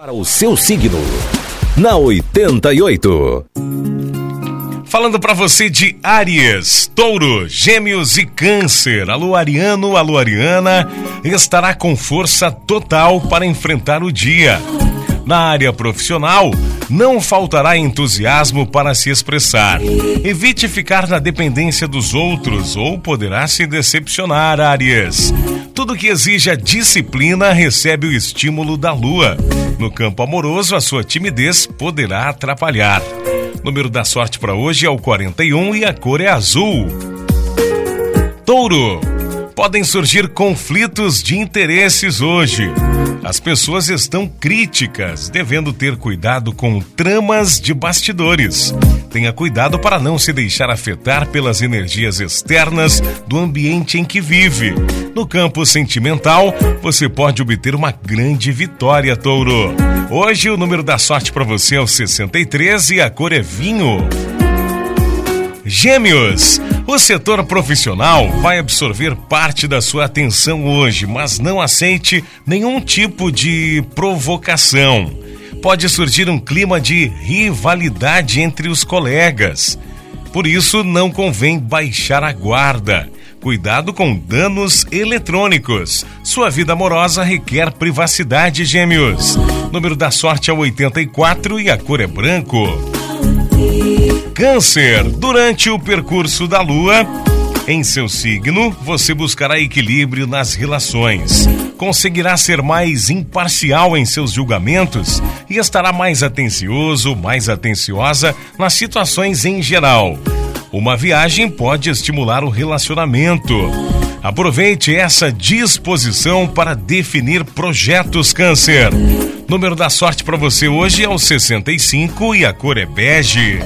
Para o seu signo, na 88. Falando para você de Áries, Touro, Gêmeos e Câncer. Alô Ariano, alô Ariana, estará com força total para enfrentar o dia. Na área profissional, não faltará entusiasmo para se expressar. Evite ficar na dependência dos outros ou poderá se decepcionar, Áries. Tudo que exija disciplina recebe o estímulo da lua. No campo amoroso, a sua timidez poderá atrapalhar. Número da sorte para hoje é o 41 e a cor é azul. Touro. Podem surgir conflitos de interesses hoje. As pessoas estão críticas, devendo ter cuidado com tramas de bastidores. Tenha cuidado para não se deixar afetar pelas energias externas do ambiente em que vive. No campo sentimental, você pode obter uma grande vitória, Touro. Hoje o número da sorte para você é o 63 e a cor é vinho. Gêmeos, o setor profissional vai absorver parte da sua atenção hoje, mas não aceite nenhum tipo de provocação. Pode surgir um clima de rivalidade entre os colegas. Por isso, não convém baixar a guarda. Cuidado com danos eletrônicos. Sua vida amorosa requer privacidade, gêmeos. Número da sorte é 84 e a cor é branco. Câncer, durante o percurso da lua, em seu signo, você buscará equilíbrio nas relações. Conseguirá ser mais imparcial em seus julgamentos e estará mais atencioso, mais atenciosa nas situações em geral. Uma viagem pode estimular o relacionamento. Aproveite essa disposição para definir projetos Câncer. Número da sorte para você hoje é o 65 e a cor é bege.